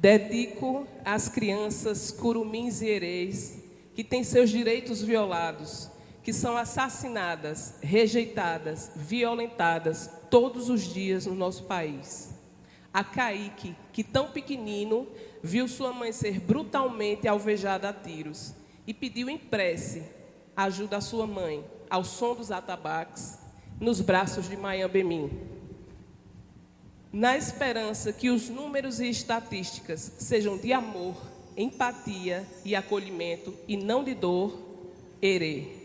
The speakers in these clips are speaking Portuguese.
Dedico às crianças curumins e ereis que têm seus direitos violados, que são assassinadas, rejeitadas, violentadas todos os dias no nosso país. A Kaique, que tão pequenino viu sua mãe ser brutalmente alvejada a tiros e pediu em prece ajuda à sua mãe, ao som dos atabaques, nos braços de Mayambemim na esperança que os números e estatísticas sejam de amor, empatia e acolhimento e não de dor, erê.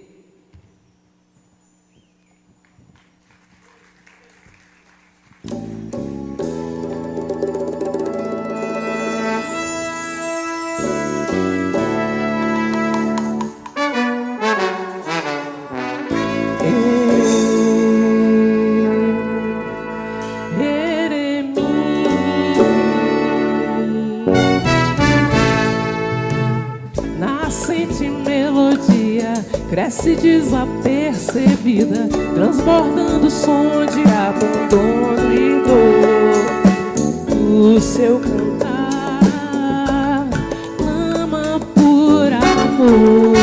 Cresce desapercebida, transbordando som de abandono e dor. O seu cantar clama por amor.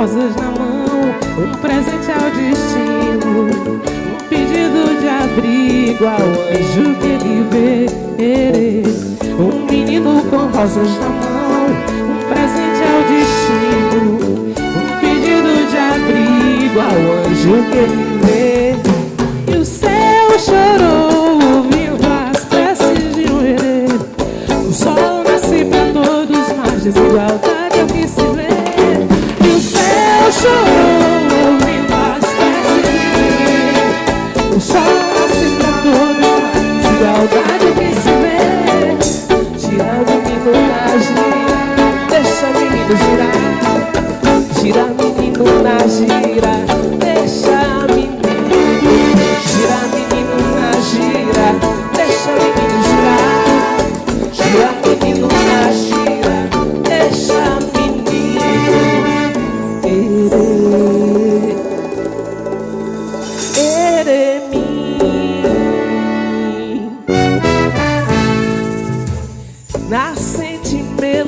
Rosas na mão, um presente ao destino, um pedido de abrigo ao anjo que ele vê. Um menino com rosas na mão, um presente ao destino, um pedido de abrigo ao anjo que ele vê. E o céu chorou ouvindo as preces de um herdeiro. O sol nasce para todos, mas desigualdade é o que se vê chorou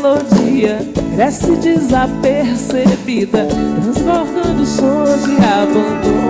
melodia cresce desapercebida, transbordando sons de abandono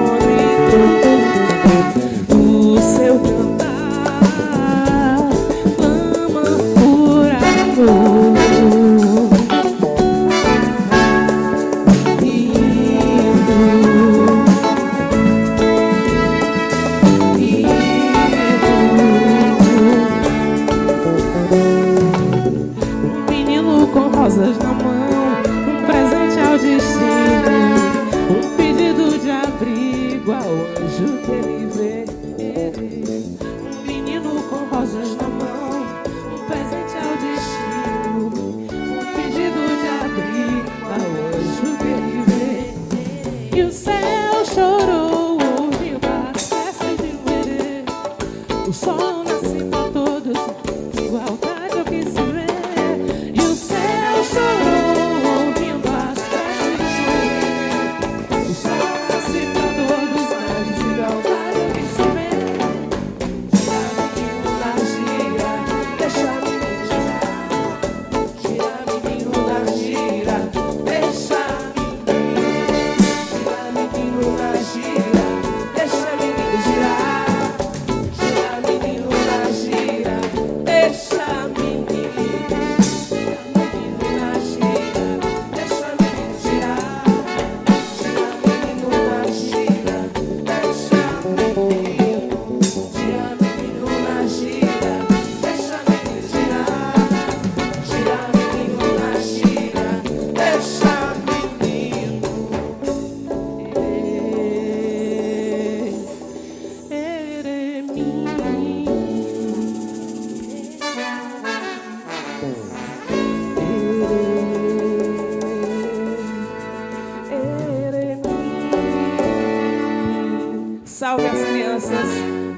crianças,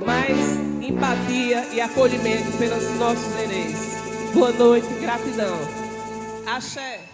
mais empatia e acolhimento pelos nossos hereis. Boa noite, gratidão. Axé.